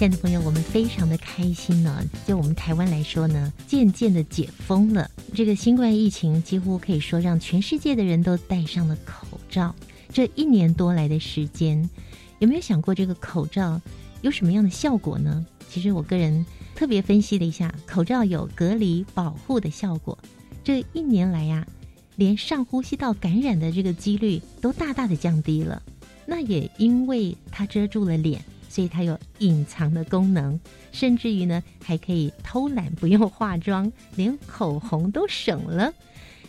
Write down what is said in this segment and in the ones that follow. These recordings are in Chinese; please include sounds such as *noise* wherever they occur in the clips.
亲爱的朋友，我们非常的开心呢。就我们台湾来说呢，渐渐的解封了。这个新冠疫情几乎可以说让全世界的人都戴上了口罩。这一年多来的时间，有没有想过这个口罩有什么样的效果呢？其实我个人特别分析了一下，口罩有隔离保护的效果。这一年来呀，连上呼吸道感染的这个几率都大大的降低了。那也因为它遮住了脸。所以它有隐藏的功能，甚至于呢还可以偷懒，不用化妆，连口红都省了。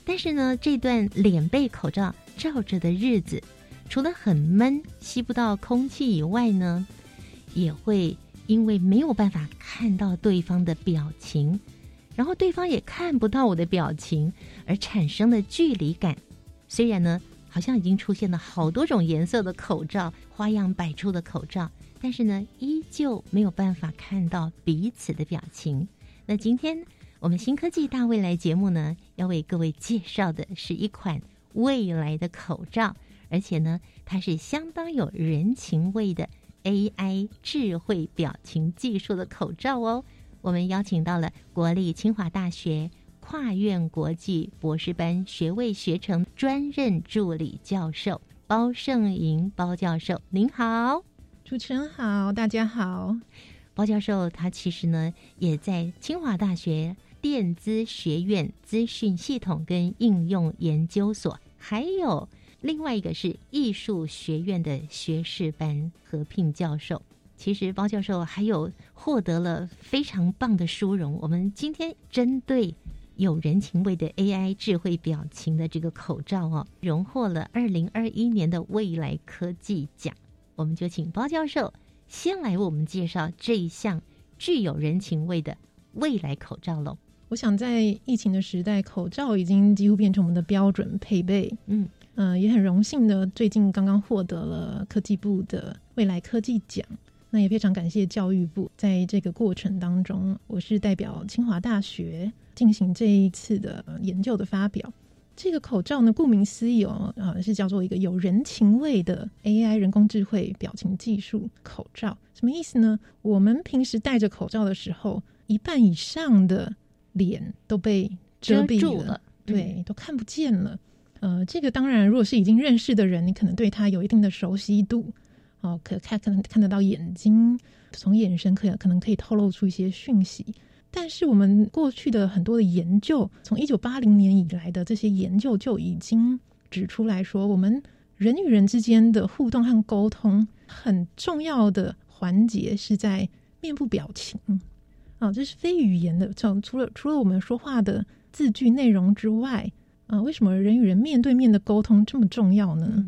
但是呢，这段脸被口罩罩着的日子，除了很闷、吸不到空气以外呢，也会因为没有办法看到对方的表情，然后对方也看不到我的表情，而产生的距离感。虽然呢，好像已经出现了好多种颜色的口罩，花样百出的口罩。但是呢，依旧没有办法看到彼此的表情。那今天我们新科技大未来节目呢，要为各位介绍的是一款未来的口罩，而且呢，它是相当有人情味的 AI 智慧表情技术的口罩哦。我们邀请到了国立清华大学跨院国际博士班学位学程专任助理教授包胜莹包教授，您好。主持人好，大家好。包教授他其实呢也在清华大学电资学院资讯系统跟应用研究所，还有另外一个是艺术学院的学士班合聘教授。其实包教授还有获得了非常棒的殊荣。我们今天针对有人情味的 AI 智慧表情的这个口罩哦，荣获了二零二一年的未来科技奖。我们就请包教授先来为我们介绍这一项具有人情味的未来口罩喽。我想在疫情的时代，口罩已经几乎变成我们的标准配备。嗯嗯，也很荣幸的，最近刚刚获得了科技部的未来科技奖。那也非常感谢教育部，在这个过程当中，我是代表清华大学进行这一次的研究的发表。这个口罩呢，顾名思义哦，啊，是叫做一个有人情味的 AI 人工智慧表情技术口罩。什么意思呢？我们平时戴着口罩的时候，一半以上的脸都被遮蔽了，对，都看不见了。呃，这个当然，如果是已经认识的人，你可能对他有一定的熟悉度，哦，可看可能看得到眼睛，从眼神可可能可以透露出一些讯息。但是我们过去的很多的研究，从一九八零年以来的这些研究就已经指出来说，我们人与人之间的互动和沟通很重要的环节是在面部表情啊，这是非语言的。从除了除了我们说话的字句内容之外，啊，为什么人与人面对面的沟通这么重要呢？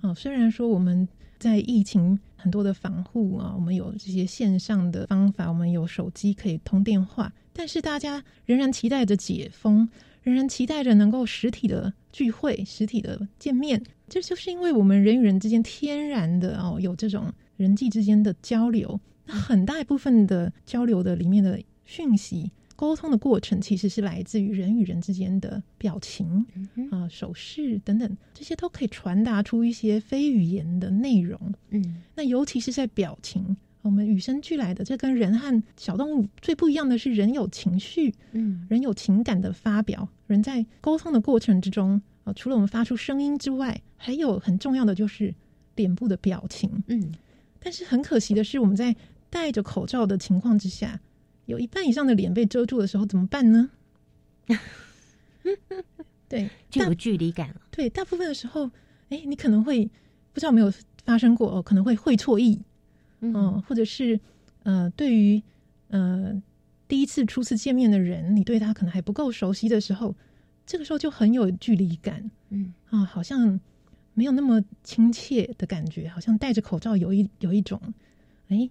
啊，虽然说我们。在疫情很多的防护啊，我们有这些线上的方法，我们有手机可以通电话，但是大家仍然期待着解封，仍然期待着能够实体的聚会、实体的见面。这就是因为我们人与人之间天然的哦，有这种人际之间的交流，那很大一部分的交流的里面的讯息。沟通的过程其实是来自于人与人之间的表情啊、手势等等，这些都可以传达出一些非语言的内容。嗯，那尤其是在表情，我们与生俱来的，这跟人和小动物最不一样的是，人有情绪，嗯，人有情感的发表，人在沟通的过程之中啊，除了我们发出声音之外，还有很重要的就是脸部的表情。嗯，但是很可惜的是，我们在戴着口罩的情况之下。有一半以上的脸被遮住的时候怎么办呢？*laughs* 对，就有距离感了。对，大部分的时候，哎，你可能会不知道没有发生过哦，可能会会错意，嗯，或者是呃，对于呃第一次初次见面的人，你对他可能还不够熟悉的时候，这个时候就很有距离感，嗯啊，好像没有那么亲切的感觉，好像戴着口罩有一有一种，哎，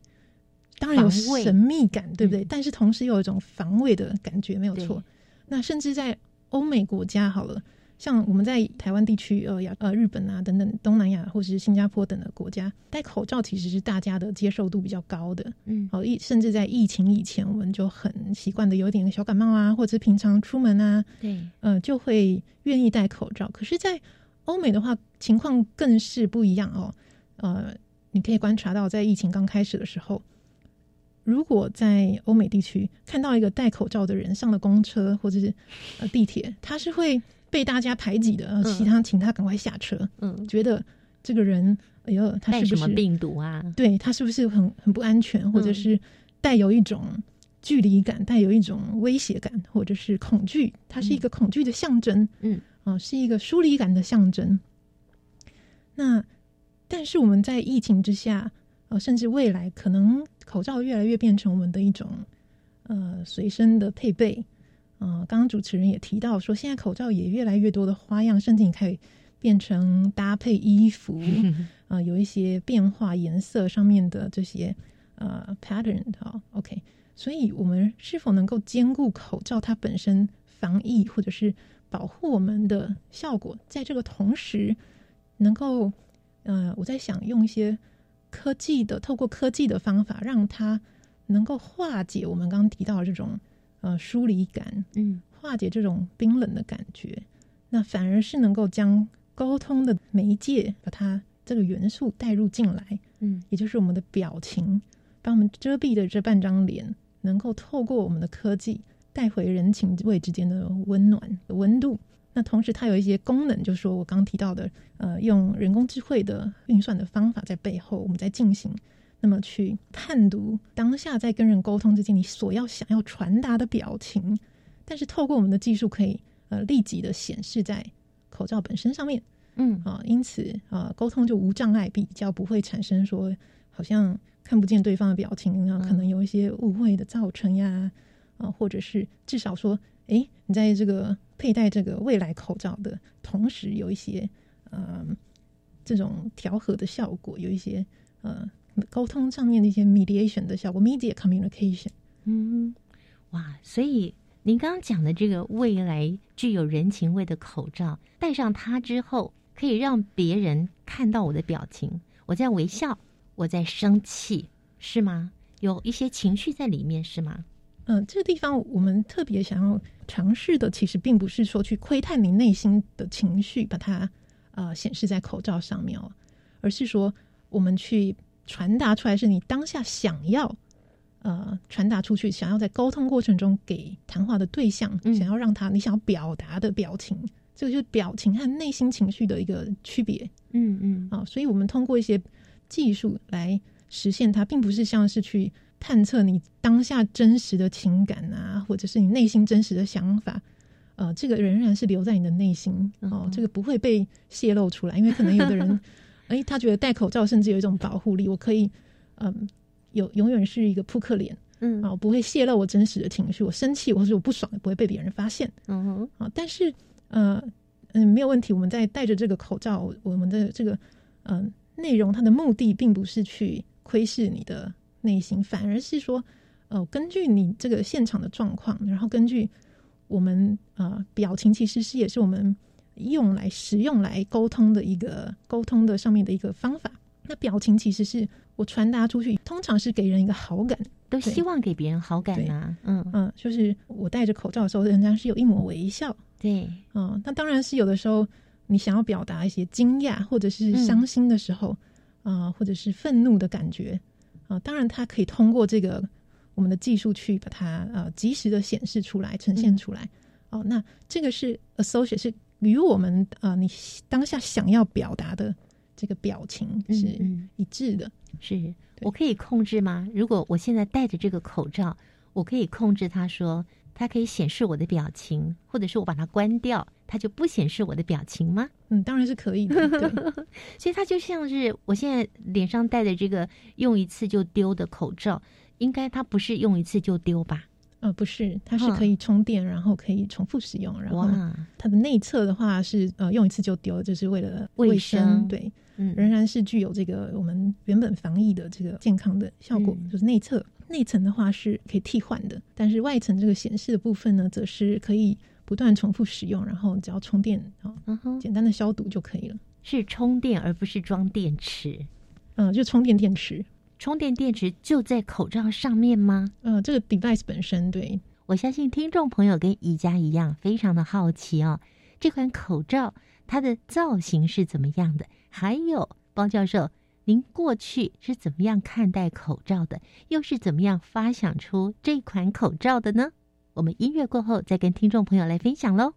当然有神秘感，对不对？但是同时又有一种防卫的感觉，没有错。那甚至在欧美国家，好了。像我们在台湾地区，呃，亚呃日本啊等等东南亚或者是新加坡等的国家，戴口罩其实是大家的接受度比较高的。嗯，好，疫甚至在疫情以前，我们就很习惯的有点小感冒啊，或者是平常出门啊，对，呃，就会愿意戴口罩。可是，在欧美的话，情况更是不一样哦。呃，你可以观察到，在疫情刚开始的时候，如果在欧美地区看到一个戴口罩的人上了公车或者是呃地铁，他是会。被大家排挤的，其他请他赶快下车。嗯，觉得这个人，哎呦，他是不是病毒啊？对他是不是很很不安全，或者是带有一种距离感，带有一种威胁感，或者是恐惧？它是一个恐惧的象征。嗯，啊，是一个疏离感的象征。那但是我们在疫情之下，呃，甚至未来可能口罩越来越变成我们的一种呃随身的配备。嗯，刚刚主持人也提到说，现在口罩也越来越多的花样，甚至你可以变成搭配衣服，*laughs* 啊，有一些变化颜色上面的这些呃 pattern 哈，OK，所以我们是否能够兼顾口罩它本身防疫或者是保护我们的效果，在这个同时能够，呃，我在想用一些科技的，透过科技的方法，让它能够化解我们刚刚提到的这种。呃，疏离感，嗯，化解这种冰冷的感觉，那反而是能够将沟通的媒介，把它这个元素带入进来，嗯，也就是我们的表情，把我们遮蔽的这半张脸，能够透过我们的科技带回人情味之间的温暖温度。那同时，它有一些功能，就是说我刚提到的，呃，用人工智慧的运算的方法在背后，我们在进行。那么去判读当下在跟人沟通之间，你所要想要传达的表情，但是透过我们的技术，可以呃立即的显示在口罩本身上面，嗯啊，因此啊沟通就无障碍，比较不会产生说好像看不见对方的表情，然后可能有一些误会的造成呀，啊，或者是至少说，哎，你在这个佩戴这个未来口罩的同时，有一些呃这种调和的效果，有一些呃。沟通上面的一些 mediation 的效果，media communication。嗯，哇，所以您刚刚讲的这个未来具有人情味的口罩，戴上它之后，可以让别人看到我的表情，我在微笑，我在生气，是吗？有一些情绪在里面，是吗？嗯，这个地方我们特别想要尝试的，其实并不是说去窥探你内心的情绪，把它呃显示在口罩上面哦，而是说我们去。传达出来是你当下想要，呃，传达出去，想要在沟通过程中给谈话的对象，想要让他你想要表达的表情，这个就是表情和内心情绪的一个区别。嗯嗯，啊，所以我们通过一些技术来实现它，并不是像是去探测你当下真实的情感啊，或者是你内心真实的想法。呃，这个仍然是留在你的内心哦，这个不会被泄露出来，因为可能有的人。*laughs* 哎，他觉得戴口罩甚至有一种保护力，我可以，嗯，有永远是一个扑克脸，嗯，啊，不会泄露我真实的情绪，我生气或者我不爽也不会被别人发现，嗯哼，啊，但是，呃，嗯，没有问题，我们在戴着这个口罩，我们的这个，嗯，内容它的目的并不是去窥视你的内心，反而是说，呃，根据你这个现场的状况，然后根据我们啊表情，其实是也是我们。用来使用来沟通的一个沟通的上面的一个方法。那表情其实是我传达出去，通常是给人一个好感，都希望给别人好感啊。嗯嗯，就是我戴着口罩的时候，人家是有一抹微笑。对，嗯，那当然是有的时候你想要表达一些惊讶或者是伤心的时候啊，或者是愤怒的感觉啊，当然它可以通过这个我们的技术去把它呃及时的显示出来、呈现出来。哦，那这个是 associate 是。与我们啊，你当下想要表达的这个表情是一致的。是我可以控制吗？如果我现在戴着这个口罩，我可以控制它，说它可以显示我的表情，或者是我把它关掉，它就不显示我的表情吗？嗯，当然是可以的。*laughs* 对所以它就像是我现在脸上戴的这个用一次就丢的口罩，应该它不是用一次就丢吧？呃，不是，它是可以充电，然后可以重复使用。然后它的内侧的话是呃用一次就丢，就是为了卫生。对，仍然是具有这个我们原本防疫的这个健康的效果。就是内侧内层的话是可以替换的，但是外层这个显示的部分呢，则是可以不断重复使用，然后只要充电啊，简单的消毒就可以了。是充电而不是装电池。嗯，就充电电池。充电电池就在口罩上面吗？嗯，这个 device 本身，对我相信听众朋友跟宜家一样，非常的好奇哦。这款口罩它的造型是怎么样的？还有包教授，您过去是怎么样看待口罩的？又是怎么样发想出这款口罩的呢？我们音乐过后再跟听众朋友来分享喽。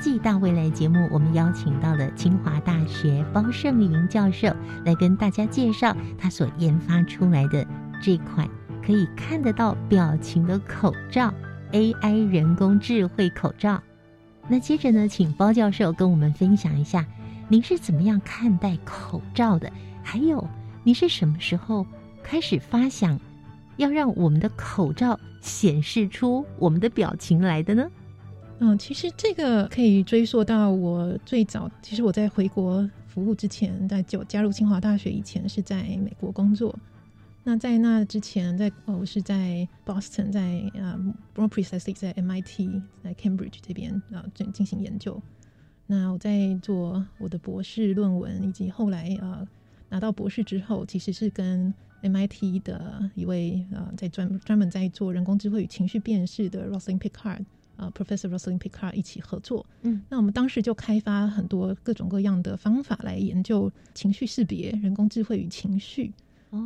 技大未来节目，我们邀请到了清华大学包胜林教授来跟大家介绍他所研发出来的这款可以看得到表情的口罩 ——AI 人工智慧口罩。那接着呢，请包教授跟我们分享一下，您是怎么样看待口罩的？还有，你是什么时候开始发想要让我们的口罩显示出我们的表情来的呢？嗯，其实这个可以追溯到我最早。其实我在回国服务之前，在就加入清华大学以前，是在美国工作。那在那之前，在我是在 Boston，在啊，more precisely 在 MIT，在 Cambridge 这边啊进进行研究。那我在做我的博士论文，以及后来呃拿到博士之后，其实是跟 MIT 的一位呃在专专门在做人工智慧与情绪辨识的 Rosalind Picard。呃，Professor Rosalind Picard 一起合作，嗯，那我们当时就开发很多各种各样的方法来研究情绪识别、人工智慧与情绪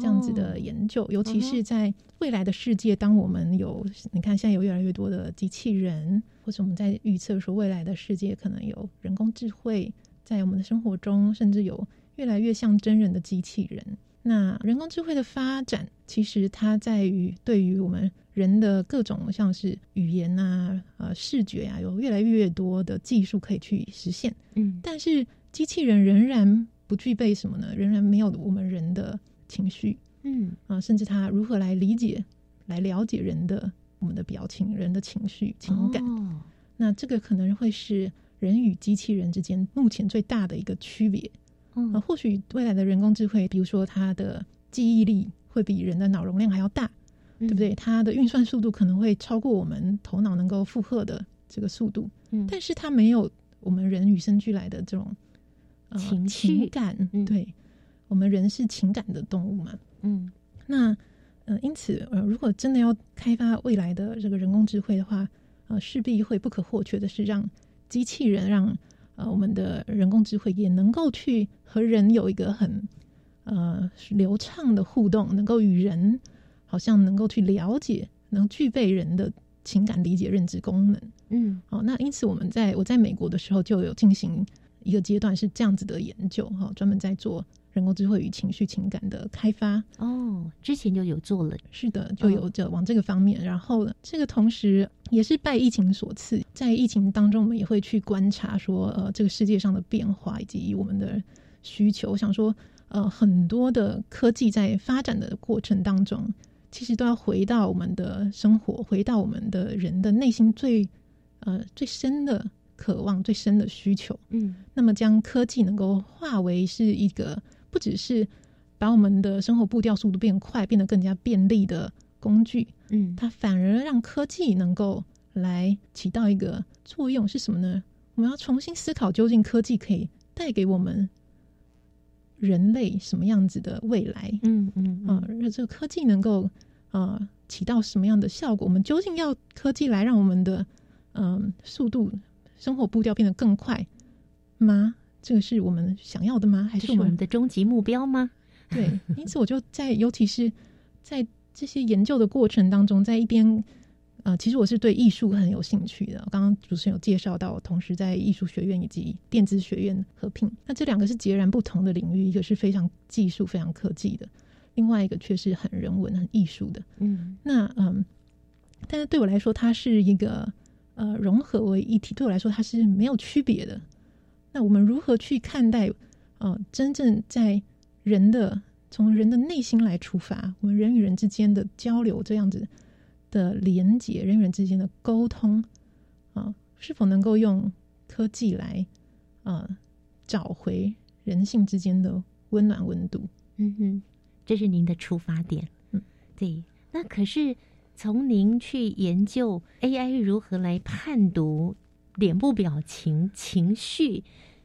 这样子的研究，尤其是在未来的世界，当我们有你看现在有越来越多的机器人，或者我们在预测说未来的世界可能有人工智慧在我们的生活中，甚至有越来越像真人的机器人。那人工智慧的发展，其实它在于对于我们人的各种像是语言啊、呃视觉啊，有越来越多的技术可以去实现。嗯，但是机器人仍然不具备什么呢？仍然没有我们人的情绪。嗯啊，甚至它如何来理解、来了解人的我们的表情、人的情绪、情感。那这个可能会是人与机器人之间目前最大的一个区别。嗯，或许未来的人工智慧，比如说它的记忆力会比人的脑容量还要大，对不对？它的运算速度可能会超过我们头脑能够负荷的这个速度。嗯，但是它没有我们人与生俱来的这种情情感。对，我们人是情感的动物嘛。嗯，那呃，因此呃，如果真的要开发未来的这个人工智慧的话，呃，势必会不可或缺的是让机器人让。呃，我们的人工智慧也能够去和人有一个很呃流畅的互动，能够与人好像能够去了解，能具备人的情感理解、认知功能。嗯，好，那因此我们在我在美国的时候就有进行一个阶段是这样子的研究，哈，专门在做。人工智慧与情绪情感的开发哦，之前就有做了，是的，就有着往这个方面。然后这个同时也是拜疫情所赐，在疫情当中，我们也会去观察说，呃，这个世界上的变化以及我们的需求。我想说，呃，很多的科技在发展的过程当中，其实都要回到我们的生活，回到我们的人的内心最呃最深的渴望、最深的需求。嗯，那么将科技能够化为是一个。不只是把我们的生活步调速度变快，变得更加便利的工具，嗯，它反而让科技能够来起到一个作用是什么呢？我们要重新思考，究竟科技可以带给我们人类什么样子的未来？嗯嗯啊，这个科技能够啊起到什么样的效果？我们究竟要科技来让我们的嗯速度、生活步调变得更快吗？这个是我们想要的吗？还是我们的终极目标吗？对，因此我就在，尤其是在这些研究的过程当中，在一边。呃，其实我是对艺术很有兴趣的。刚刚主持人有介绍到，同时在艺术学院以及电子学院合并，那这两个是截然不同的领域，一个是非常技术、非常科技的，另外一个却是很人文、很艺术的。嗯，那嗯，但是对我来说，它是一个呃融合为一体，对我来说它是没有区别的。那我们如何去看待呃真正在人的从人的内心来出发，我们人与人之间的交流这样子？的连接，人与人之间的沟通啊，是否能够用科技来啊找回人性之间的温暖温度？嗯哼，这是您的出发点。嗯，对。那可是从您去研究 AI 如何来判读脸部表情、情绪，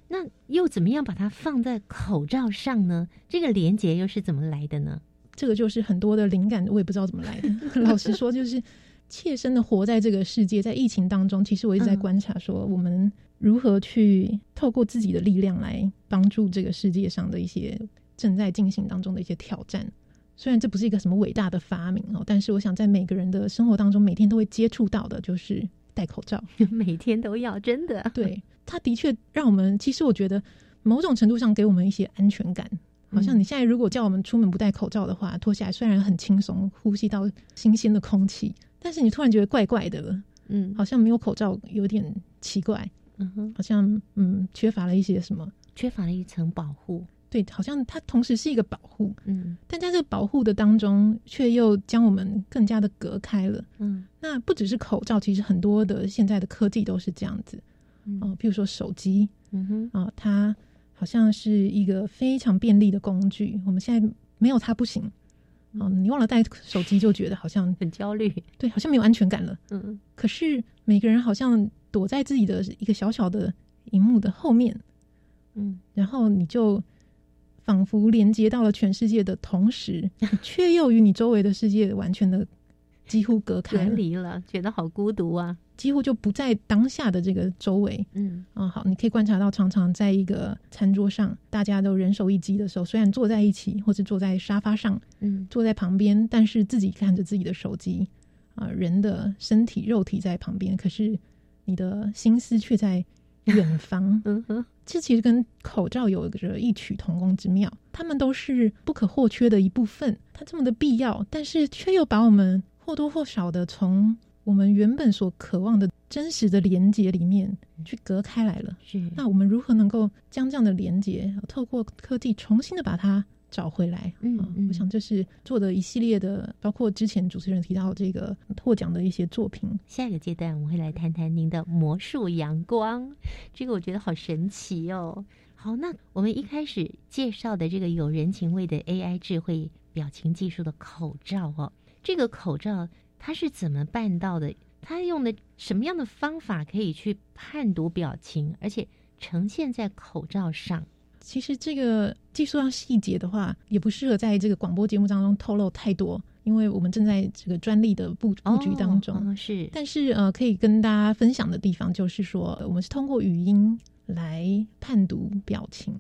那又怎么样把它放在口罩上呢？这个连接又是怎么来的呢？这个就是很多的灵感，我也不知道怎么来的。*laughs* 老实说，就是切身的活在这个世界，在疫情当中，其实我一直在观察，说我们如何去透过自己的力量来帮助这个世界上的一些正在进行当中的一些挑战。虽然这不是一个什么伟大的发明哦，但是我想在每个人的生活当中，每天都会接触到的，就是戴口罩，*laughs* 每天都要，真的。对，它的确让我们，其实我觉得某种程度上给我们一些安全感。好像你现在如果叫我们出门不戴口罩的话，脱下来虽然很轻松，呼吸到新鲜的空气，但是你突然觉得怪怪的了，嗯，好像没有口罩有点奇怪，嗯哼，好像嗯缺乏了一些什么，缺乏了一层保护，对，好像它同时是一个保护，嗯，但在这个保护的当中，却又将我们更加的隔开了，嗯，那不只是口罩，其实很多的现在的科技都是这样子，哦，比如说手机，嗯哼，啊，它。好像是一个非常便利的工具，我们现在没有它不行。嗯，你忘了带手机就觉得好像 *laughs* 很焦虑，对，好像没有安全感了。嗯，可是每个人好像躲在自己的一个小小的荧幕的后面，嗯，然后你就仿佛连接到了全世界的同时，*laughs* 却又与你周围的世界完全的几乎隔开离了，觉得好孤独啊。几乎就不在当下的这个周围，嗯。啊，好，你可以观察到，常常在一个餐桌上，大家都人手一机的时候，虽然坐在一起，或是坐在沙发上，嗯，坐在旁边，但是自己看着自己的手机，啊，人的身体肉体在旁边，可是你的心思却在远方，*laughs* 嗯哼，这其实跟口罩有着异曲同工之妙，它们都是不可或缺的一部分，它这么的必要，但是却又把我们或多或少的从。我们原本所渴望的真实的连接里面去隔开来了，是。那我们如何能够将这样的连接透过科技重新的把它找回来？嗯，我想这是做的一系列的，包括之前主持人提到这个获奖的一些作品。下一个阶段我们会来谈谈您的魔术阳光，这个我觉得好神奇哦。好，那我们一开始介绍的这个有人情味的 AI 智慧表情技术的口罩哦，这个口罩。它是怎么办到的？它用的什么样的方法可以去判读表情，而且呈现在口罩上？其实这个技术上细节的话，也不适合在这个广播节目当中透露太多，因为我们正在这个专利的布布局当中。是，但是呃，可以跟大家分享的地方就是说，我们是通过语音来判读表情。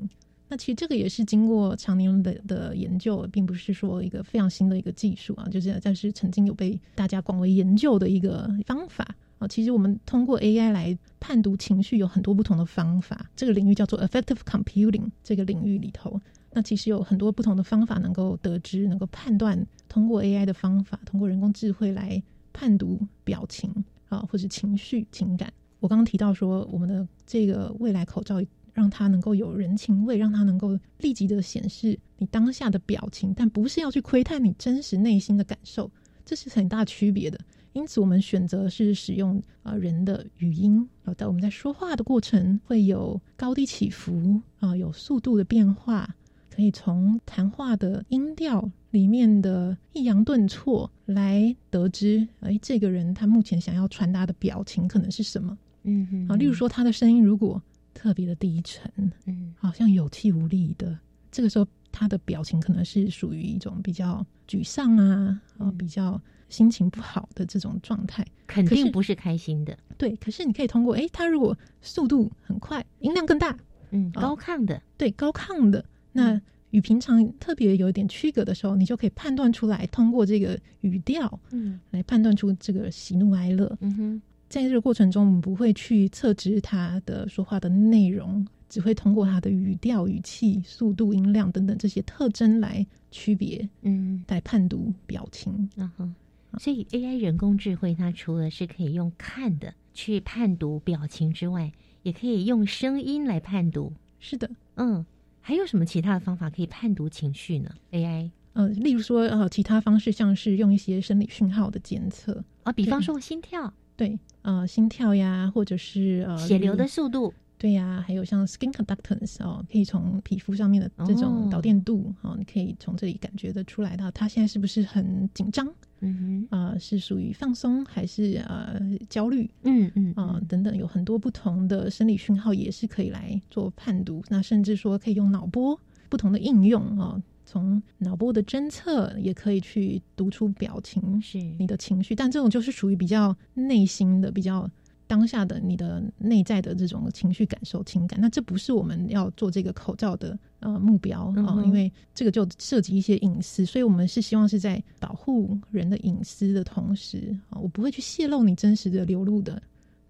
那其实这个也是经过常年的的研究，并不是说一个非常新的一个技术啊，就是但是曾经有被大家广为研究的一个方法啊。其实我们通过 AI 来判读情绪有很多不同的方法，这个领域叫做 Affective Computing 这个领域里头，那其实有很多不同的方法能够得知、能够判断，通过 AI 的方法，通过人工智慧来判读表情啊，或者情绪、情感。我刚刚提到说，我们的这个未来口罩。让它能够有人情味，让它能够立即的显示你当下的表情，但不是要去窥探你真实内心的感受，这是很大区别的。因此，我们选择是使用啊人的语音啊，在我们在说话的过程会有高低起伏啊，有速度的变化，可以从谈话的音调里面的抑扬顿挫来得知，哎，这个人他目前想要传达的表情可能是什么？嗯，啊，例如说他的声音如果。特别的低沉，嗯，好像有气无力的这个时候他的表情可能是属于一种比较沮丧啊，啊，比较心情不好的这种状态，肯定不是开心的。对，可是你可以通过，哎，他如果速度很快，音量更大，嗯，高亢的，对，高亢的，那与平常特别有一点区隔的时候，你就可以判断出来，通过这个语调，嗯，来判断出这个喜怒哀乐。嗯哼，在这个过程中，我们不会去测知他的说话的内容。只会通过他的语调、语气、速度、音量等等这些特征来区别，嗯，来判读表情。嗯哼，所以 AI 人工智慧它除了是可以用看的去判读表情之外，也可以用声音来判读。是的，嗯，还有什么其他的方法可以判读情绪呢？AI，呃，例如说呃，其他方式像是用一些生理讯号的检测啊，比方说心跳，对，呃，心跳呀，或者是呃，血流的速度。对呀，还有像 skin conductance 哦，可以从皮肤上面的这种导电度哦，你可以从这里感觉得出来到他现在是不是很紧张，嗯哼，啊，是属于放松还是呃焦虑，嗯嗯啊等等，有很多不同的生理讯号也是可以来做判读。那甚至说可以用脑波不同的应用啊，从脑波的侦测也可以去读出表情，是你的情绪，但这种就是属于比较内心的比较。当下的你的内在的这种情绪感受、情感，那这不是我们要做这个口罩的呃目标啊，因为这个就涉及一些隐私，所以我们是希望是在保护人的隐私的同时啊，我不会去泄露你真实的流露的、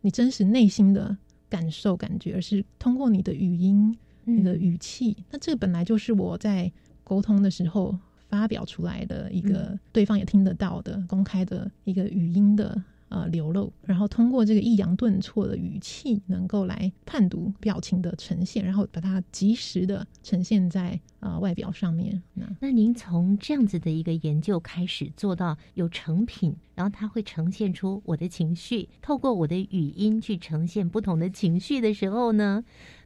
你真实内心的感受、感觉，而是通过你的语音、你的语气，那这个本来就是我在沟通的时候发表出来的一个对方也听得到的公开的一个语音的。呃，流露，然后通过这个抑扬顿挫的语气，能够来判读表情的呈现，然后把它及时的呈现在呃外表上面。那那您从这样子的一个研究开始做到有成品，然后它会呈现出我的情绪，透过我的语音去呈现不同的情绪的时候呢，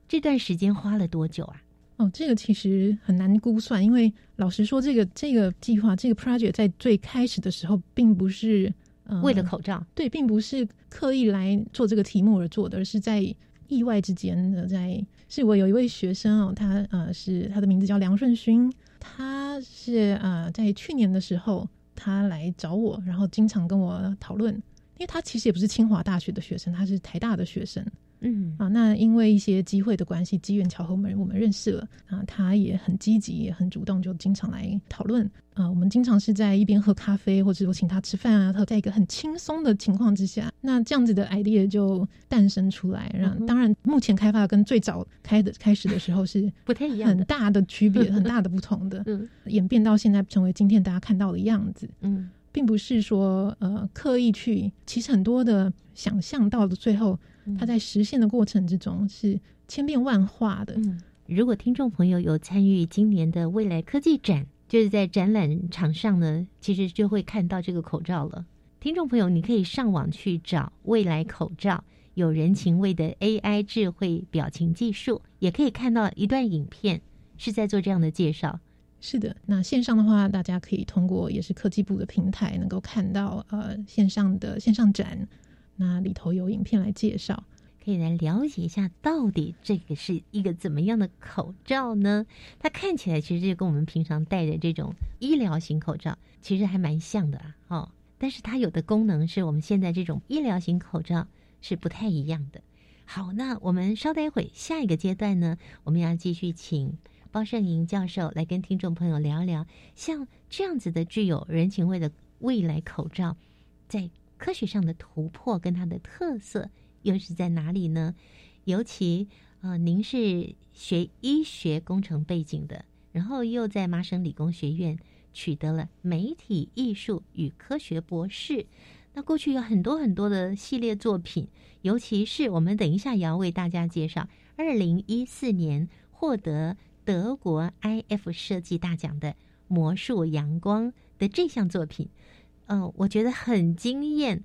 这段时间花了多久啊？哦，这个其实很难估算，因为老实说，这个这个计划这个 project 在最开始的时候并不是。为了口罩，对，并不是刻意来做这个题目而做的，而是在意外之间的，在是我有一位学生哦，他呃是他的名字叫梁顺勋，他是呃在去年的时候他来找我，然后经常跟我讨论，因为他其实也不是清华大学的学生，他是台大的学生。嗯啊，那因为一些机会的关系，机缘巧合，我们我们认识了啊。他也很积极，也很主动，就经常来讨论啊。我们经常是在一边喝咖啡，或者我请他吃饭啊。他在一个很轻松的情况之下，那这样子的 idea 就诞生出来。让当然，目前开发跟最早开的开始的时候是不太一样，很大的区别，很 *laughs* 大的不同的。嗯，*laughs* 演变到现在成为今天大家看到的样子。嗯，并不是说呃刻意去，其实很多的想象到的最后。它在实现的过程之中是千变万化的。嗯，如果听众朋友有参与今年的未来科技展，就是在展览场上呢，其实就会看到这个口罩了。听众朋友，你可以上网去找未来口罩，有人情味的 AI 智慧表情技术，也可以看到一段影片是在做这样的介绍。是的，那线上的话，大家可以通过也是科技部的平台，能够看到呃线上的线上展。那里头有影片来介绍，可以来了解一下，到底这个是一个怎么样的口罩呢？它看起来其实就跟我们平常戴的这种医疗型口罩其实还蛮像的啊。哦，但是它有的功能是我们现在这种医疗型口罩是不太一样的。好，那我们稍待一会，下一个阶段呢，我们要继续请包胜莹教授来跟听众朋友聊聊，像这样子的具有人情味的未来口罩，在。科学上的突破跟它的特色又是在哪里呢？尤其啊，您是学医学工程背景的，然后又在麻省理工学院取得了媒体艺术与科学博士。那过去有很多很多的系列作品，尤其是我们等一下也要为大家介绍，二零一四年获得德国 IF 设计大奖的《魔术阳光》的这项作品。嗯，我觉得很惊艳。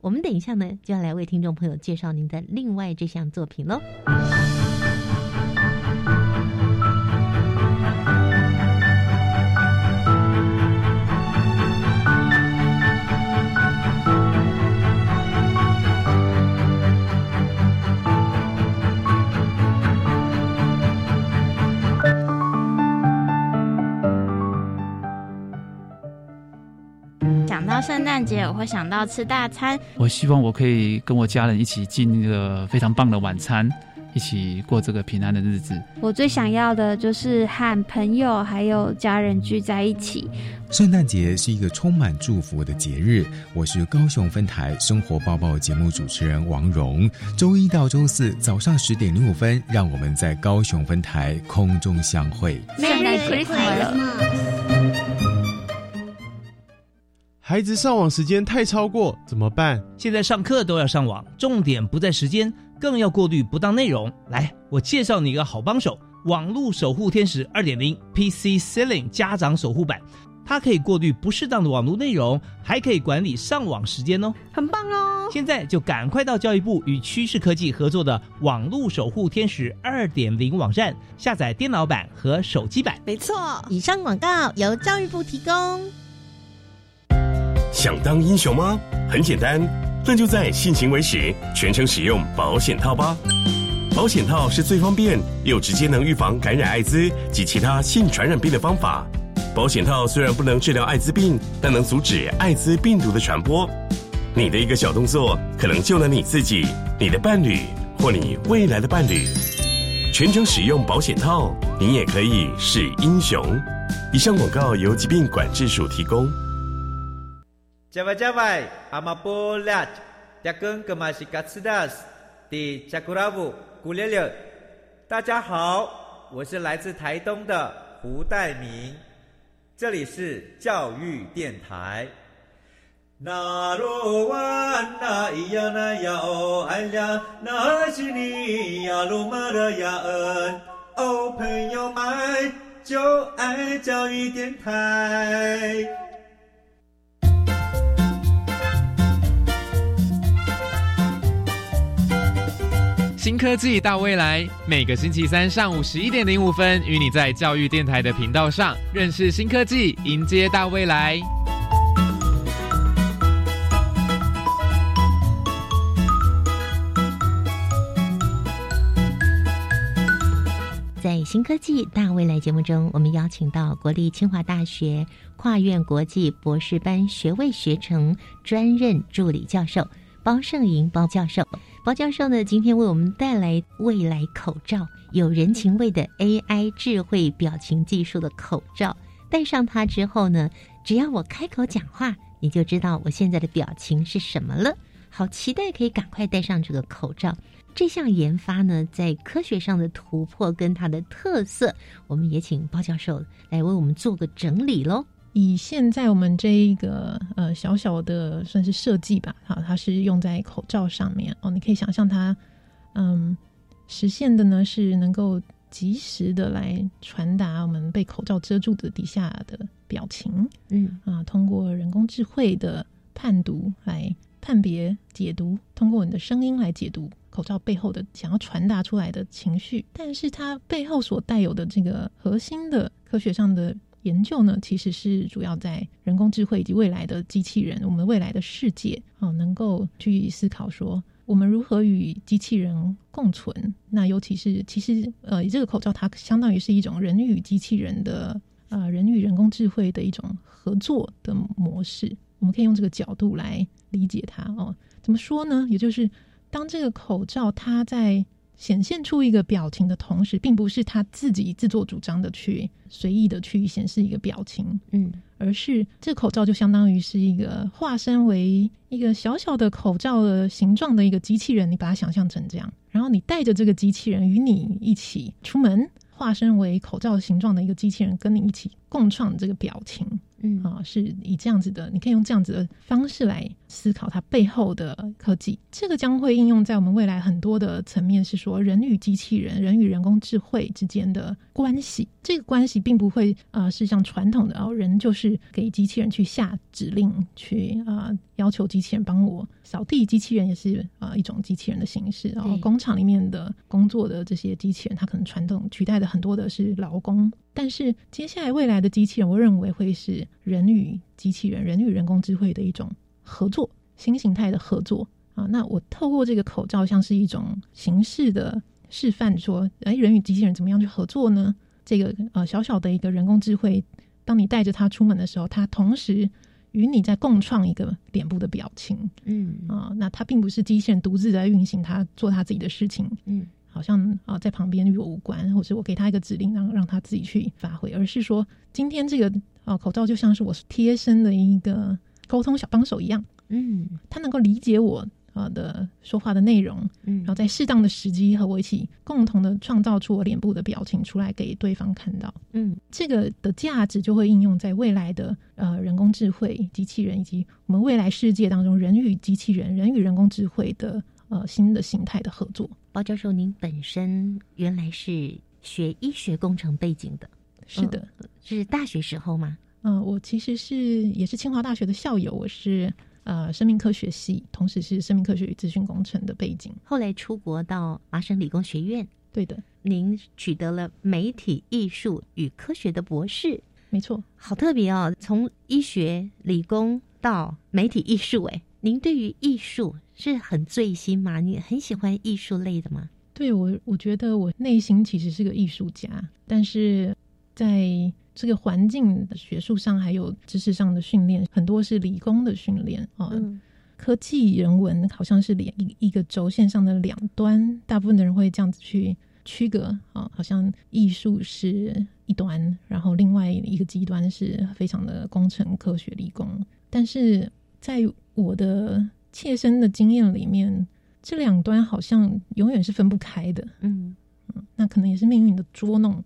我们等一下呢，就要来为听众朋友介绍您的另外这项作品喽。诞节我会想到吃大餐。我希望我可以跟我家人一起进一个非常棒的晚餐。一起过这个平安的日子。我最想要的就是和朋友还有家人聚在一起。圣诞节是一个充满祝福的节日。我是高雄分台生活报报节目主持人王蓉。周一到周四早上十点零五分，让我们在高雄分台空中相会。圣诞节快乐！孩子上网时间太超过怎么办？现在上课都要上网，重点不在时间。更要过滤不当内容。来，我介绍你一个好帮手——网络守护天使二点零 PC Ceiling 家长守护版。它可以过滤不适当的网络内容，还可以管理上网时间哦，很棒哦！现在就赶快到教育部与趋势科技合作的网络守护天使二点零网站下载电脑版和手机版。没错，以上广告由教育部提供。想当英雄吗？很简单。那就在性行为时全程使用保险套吧。保险套是最方便又直接能预防感染艾滋及其他性传染病的方法。保险套虽然不能治疗艾滋病，但能阻止艾滋病毒的传播。你的一个小动作，可能救了你自己、你的伴侣或你未来的伴侣。全程使用保险套，你也可以是英雄。以上广告由疾病管制署提供。加外加外，阿玛波拉，扎根格玛西卡斯达斯，的加古拉布古列列。大家好，我是来自台东的胡代明，这里是教育电台。那罗哇那咿呀那呀哦哎呀，那是你呀鲁玛的呀恩，哦朋友们就爱教育电台。新科技大未来，每个星期三上午十一点零五分，与你在教育电台的频道上认识新科技，迎接大未来。在新科技大未来节目中，我们邀请到国立清华大学跨院国际博士班学位学程专任助理教授包胜莹包教授。包教授呢，今天为我们带来未来口罩，有人情味的 AI 智慧表情技术的口罩。戴上它之后呢，只要我开口讲话，你就知道我现在的表情是什么了。好期待可以赶快戴上这个口罩。这项研发呢，在科学上的突破跟它的特色，我们也请包教授来为我们做个整理喽。以现在我们这一个呃小小的算是设计吧，好，它是用在口罩上面哦。你可以想象它，嗯，实现的呢是能够及时的来传达我们被口罩遮住的底下的表情，嗯啊，通过人工智慧的判读来判别解读，通过你的声音来解读口罩背后的想要传达出来的情绪，但是它背后所带有的这个核心的科学上的。研究呢，其实是主要在人工智慧以及未来的机器人，我们未来的世界啊，能够去思考说，我们如何与机器人共存。那尤其是，其实呃，这个口罩它相当于是一种人与机器人的呃，人与人工智慧的一种合作的模式。我们可以用这个角度来理解它哦。怎么说呢？也就是当这个口罩它在显现出一个表情的同时，并不是他自己自作主张的去随意的去显示一个表情，嗯，而是这口罩就相当于是一个化身为一个小小的口罩的形状的一个机器人，你把它想象成这样，然后你带着这个机器人与你一起出门，化身为口罩形状的一个机器人，跟你一起共创这个表情。嗯。啊，是以这样子的，你可以用这样子的方式来思考它背后的科技。这个将会应用在我们未来很多的层面，是说人与机器人、人与人工智慧之间的关系。这个关系并不会啊，是像传统的哦，人就是给机器人去下指令，去啊要求机器人帮我扫地。机器人也是啊一种机器人的形式。然后工厂里面的工作的这些机器人，它可能传统取代的很多的是劳工。但是接下来未来的机器人，我认为会是人与机器人、人与人工智慧的一种合作，新形态的合作啊。那我透过这个口罩，像是一种形式的示范，说，哎，人与机器人怎么样去合作呢？这个呃小小的一个人工智慧，当你带着它出门的时候，它同时与你在共创一个脸部的表情，嗯啊，那它并不是机器人独自在运行，它做它自己的事情，嗯，好像啊在旁边与我无关，或者我给他一个指令让让他自己去发挥，而是说今天这个啊口罩就像是我贴身的一个沟通小帮手一样，嗯，他能够理解我。呃的说话的内容，嗯，然后在适当的时机和我一起共同的创造出我脸部的表情出来给对方看到，嗯，这个的价值就会应用在未来的呃人工智慧机器人以及我们未来世界当中人与机器人、人与人工智慧的呃新的形态的合作。包教授，您本身原来是学医学工程背景的，是的，是大学时候吗？嗯，我其实是也是清华大学的校友，我是。呃，生命科学系，同时是生命科学与资讯工程的背景。后来出国到麻省理工学院，对的，您取得了媒体艺术与科学的博士，没错，好特别哦，从医学、理工到媒体艺术，哎，您对于艺术是很醉心吗？你很喜欢艺术类的吗？对我，我觉得我内心其实是个艺术家，但是在。这个环境学术上还有知识上的训练，很多是理工的训练啊。科技人文好像是两一一个轴线上的两端，大部分的人会这样子去区隔啊，好像艺术是一端，然后另外一个极端是非常的工程、科学、理工。但是在我的切身的经验里面，这两端好像永远是分不开的。嗯嗯，那可能也是命运的捉弄。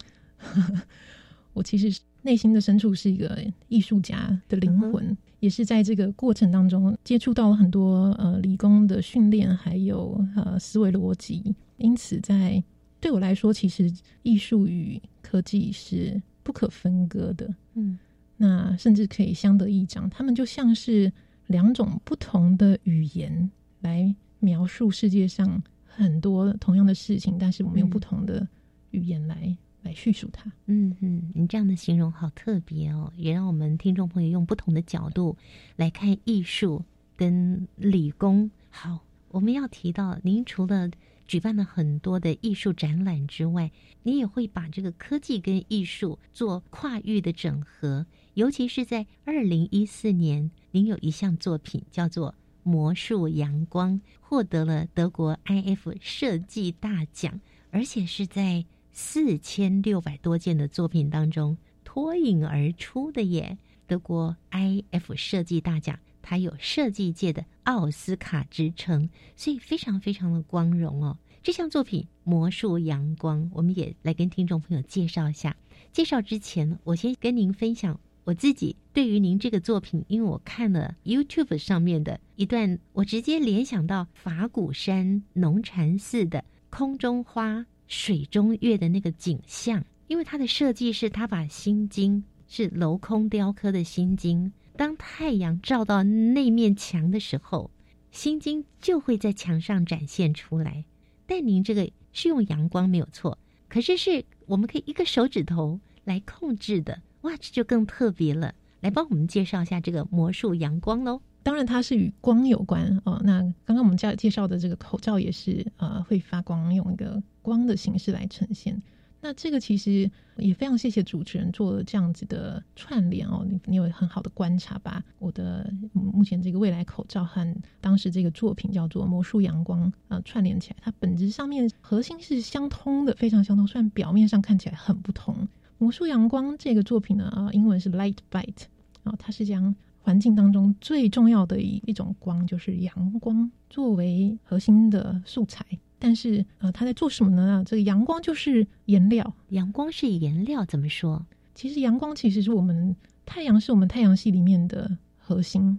我其实内心的深处是一个艺术家的灵魂，也是在这个过程当中接触到了很多呃理工的训练，还有呃思维逻辑。因此，在对我来说，其实艺术与科技是不可分割的。嗯，那甚至可以相得益彰，他们就像是两种不同的语言来描述世界上很多同样的事情，但是我们用不同的语言来。来叙述它。嗯嗯，你这样的形容好特别哦，也让我们听众朋友用不同的角度来看艺术跟理工。好，我们要提到，您除了举办了很多的艺术展览之外，你也会把这个科技跟艺术做跨域的整合。尤其是在二零一四年，您有一项作品叫做《魔术阳光》，获得了德国 IF 设计大奖，而且是在。四千六百多件的作品当中脱颖而出的耶，德国 IF 设计大奖，它有设计界的奥斯卡之称，所以非常非常的光荣哦。这项作品《魔术阳光》，我们也来跟听众朋友介绍一下。介绍之前，我先跟您分享我自己对于您这个作品，因为我看了 YouTube 上面的一段，我直接联想到法鼓山农禅寺的空中花。水中月的那个景象，因为它的设计是，它把心经是镂空雕刻的心经，当太阳照到那面墙的时候，心经就会在墙上展现出来。但您这个是用阳光没有错，可是是我们可以一个手指头来控制的，哇，这就更特别了。来帮我们介绍一下这个魔术阳光喽。当然，它是与光有关哦。那刚刚我们介介绍的这个口罩也是呃会发光，用一个光的形式来呈现。那这个其实也非常谢谢主持人做了这样子的串联哦。你你有很好的观察，把我的目前这个未来口罩和当时这个作品叫做魔术阳光呃串联起来，它本质上面核心是相通的，非常相通。虽然表面上看起来很不同。魔术阳光这个作品呢啊，英文是 Light Bite 啊，它是将。环境当中最重要的一一种光就是阳光作为核心的素材，但是呃，它在做什么呢？这个阳光就是颜料，阳光是颜料，怎么说？其实阳光其实是我们太阳是我们太阳系里面的核心，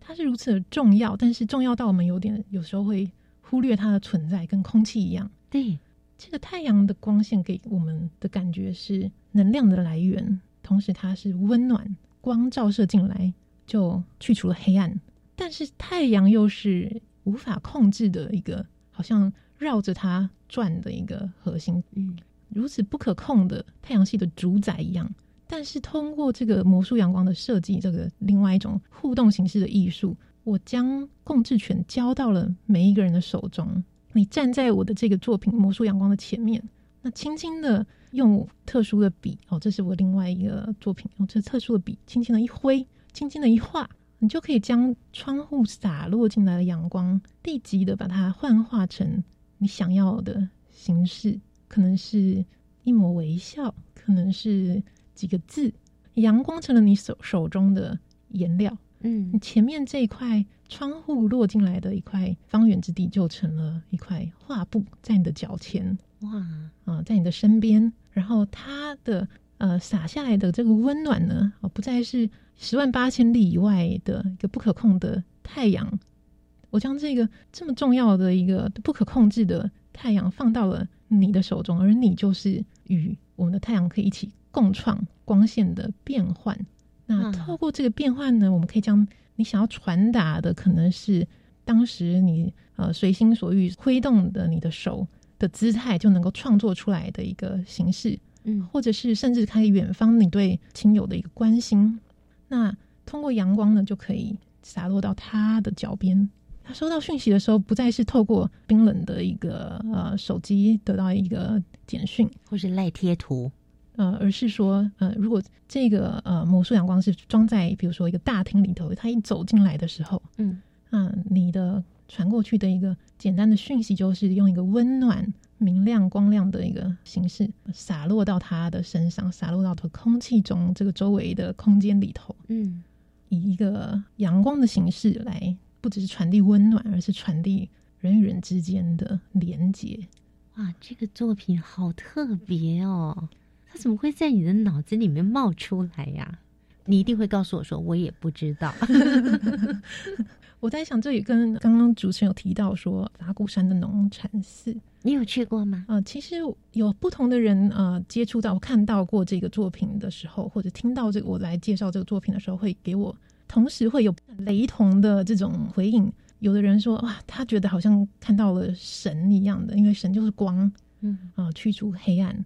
它是如此的重要，但是重要到我们有点有时候会忽略它的存在，跟空气一样。对，这个太阳的光线给我们的感觉是能量的来源，同时它是温暖，光照射进来。就去除了黑暗，但是太阳又是无法控制的一个，好像绕着它转的一个核心，嗯，如此不可控的太阳系的主宰一样。但是通过这个魔术阳光的设计，这个另外一种互动形式的艺术，我将控制权交到了每一个人的手中。你站在我的这个作品《魔术阳光》的前面，那轻轻的用特殊的笔，哦，这是我另外一个作品，用这特殊的笔轻轻的一挥。轻轻的一画，你就可以将窗户洒落进来的阳光，立即的把它幻化成你想要的形式，可能是一抹微笑，可能是几个字，阳光成了你手手中的颜料。嗯，你前面这一块窗户落进来的一块方圆之地，就成了一块画布，在你的脚前，哇。啊，在你的身边，然后它的呃洒下来的这个温暖呢，哦，不再是十万八千里以外的一个不可控的太阳，我将这个这么重要的一个不可控制的太阳放到了你的手中，而你就是与我们的太阳可以一起共创光线的变换。那透过这个变换呢，我们可以将你想要传达的，可能是当时你呃随心所欲挥动的你的手的姿态，就能够创作出来的一个形式，嗯，或者是甚至可以远方你对亲友的一个关心。那通过阳光呢，就可以洒落到他的脚边。他收到讯息的时候，不再是透过冰冷的一个呃手机得到一个简讯，或是赖贴图。呃，而是说，呃，如果这个呃魔术阳光是装在比如说一个大厅里头，他一走进来的时候，嗯，啊，你的传过去的一个简单的讯息，就是用一个温暖、明亮、光亮的一个形式洒落到他的身上，洒落到的空气中，这个周围的空间里头，嗯，以一个阳光的形式来，不只是传递温暖，而是传递人与人之间的连接。哇，这个作品好特别哦。它怎么会在你的脑子里面冒出来呀？你一定会告诉我说，我也不知道。*laughs* 我在想，这也跟刚刚主持人有提到说，打鼓山的农禅寺，你有去过吗？呃，其实有不同的人呃接触到、看到过这个作品的时候，或者听到这个我来介绍这个作品的时候，会给我同时会有雷同的这种回应。有的人说，哇，他觉得好像看到了神一样的，因为神就是光，嗯啊，驱逐黑暗。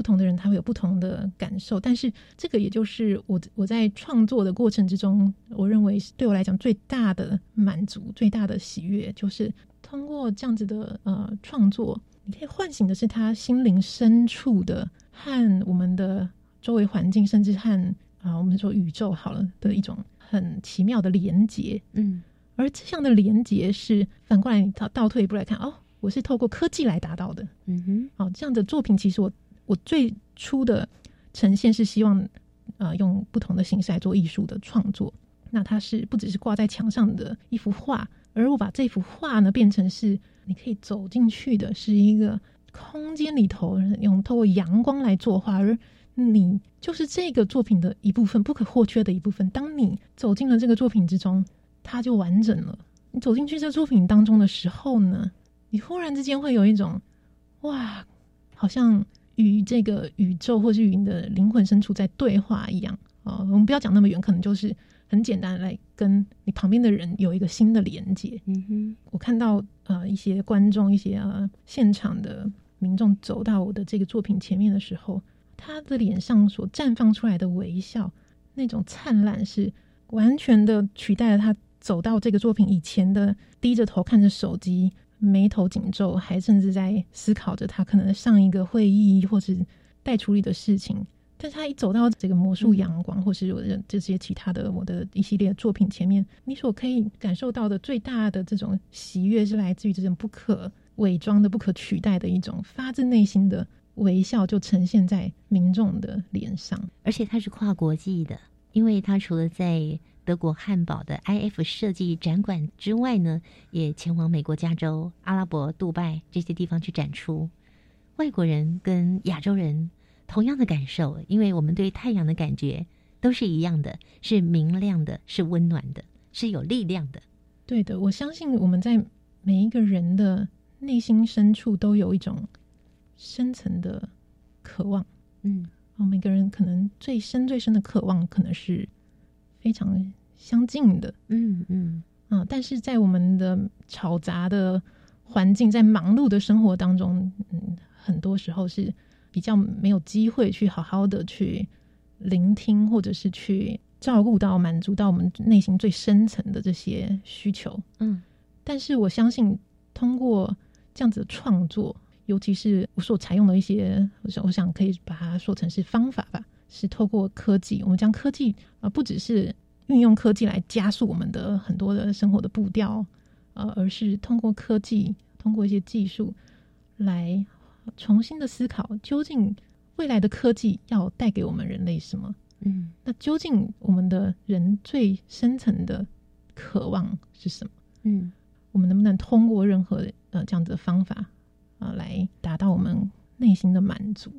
不同的人他会有不同的感受，但是这个也就是我我在创作的过程之中，我认为对我来讲最大的满足、最大的喜悦，就是通过这样子的呃创作，你可以唤醒的是他心灵深处的和我们的周围环境，甚至和啊我们说宇宙好了的一种很奇妙的连接。嗯，而这样的连接是反过来你倒倒退一步来看，哦，我是透过科技来达到的。嗯哼，哦，这样的作品其实我。我最初的呈现是希望，呃，用不同的形式来做艺术的创作。那它是不只是挂在墙上的一幅画，而我把这幅画呢变成是你可以走进去的，是一个空间里头用透过阳光来作画，而你就是这个作品的一部分，不可或缺的一部分。当你走进了这个作品之中，它就完整了。你走进去这作品当中的时候呢，你忽然之间会有一种哇，好像。与这个宇宙或是与你的灵魂深处在对话一样啊，我们不要讲那么远，可能就是很简单来跟你旁边的人有一个新的连接。嗯哼，我看到呃一些观众、一些呃现场的民众走到我的这个作品前面的时候，他的脸上所绽放出来的微笑，那种灿烂是完全的取代了他走到这个作品以前的低着头看着手机。眉头紧皱，还甚至在思考着他可能上一个会议或是待处理的事情。但是他一走到这个魔术阳光，或是我的这些其他的我的一系列作品前面，你所可以感受到的最大的这种喜悦，是来自于这种不可伪装的、不可取代的一种发自内心的微笑，就呈现在民众的脸上。而且它是跨国际的，因为它除了在德国汉堡的 IF 设计展馆之外呢，也前往美国加州、阿拉伯、杜拜这些地方去展出。外国人跟亚洲人同样的感受，因为我们对太阳的感觉都是一样的，是明亮的，是温暖的，是有力量的。对的，我相信我们在每一个人的内心深处都有一种深层的渴望。嗯，每个人可能最深最深的渴望，可能是非常。相近的，嗯嗯啊，但是在我们的吵杂的环境，在忙碌的生活当中，嗯，很多时候是比较没有机会去好好的去聆听，或者是去照顾到、满足到我们内心最深层的这些需求。嗯，但是我相信，通过这样子的创作，尤其是我所采用的一些，我想，我想可以把它说成是方法吧，是透过科技，我们将科技啊，不只是。运用科技来加速我们的很多的生活的步调，呃，而是通过科技，通过一些技术来重新的思考，究竟未来的科技要带给我们人类什么？嗯，那究竟我们的人最深层的渴望是什么？嗯，我们能不能通过任何呃这样子的方法啊，来达到我们内心的满足？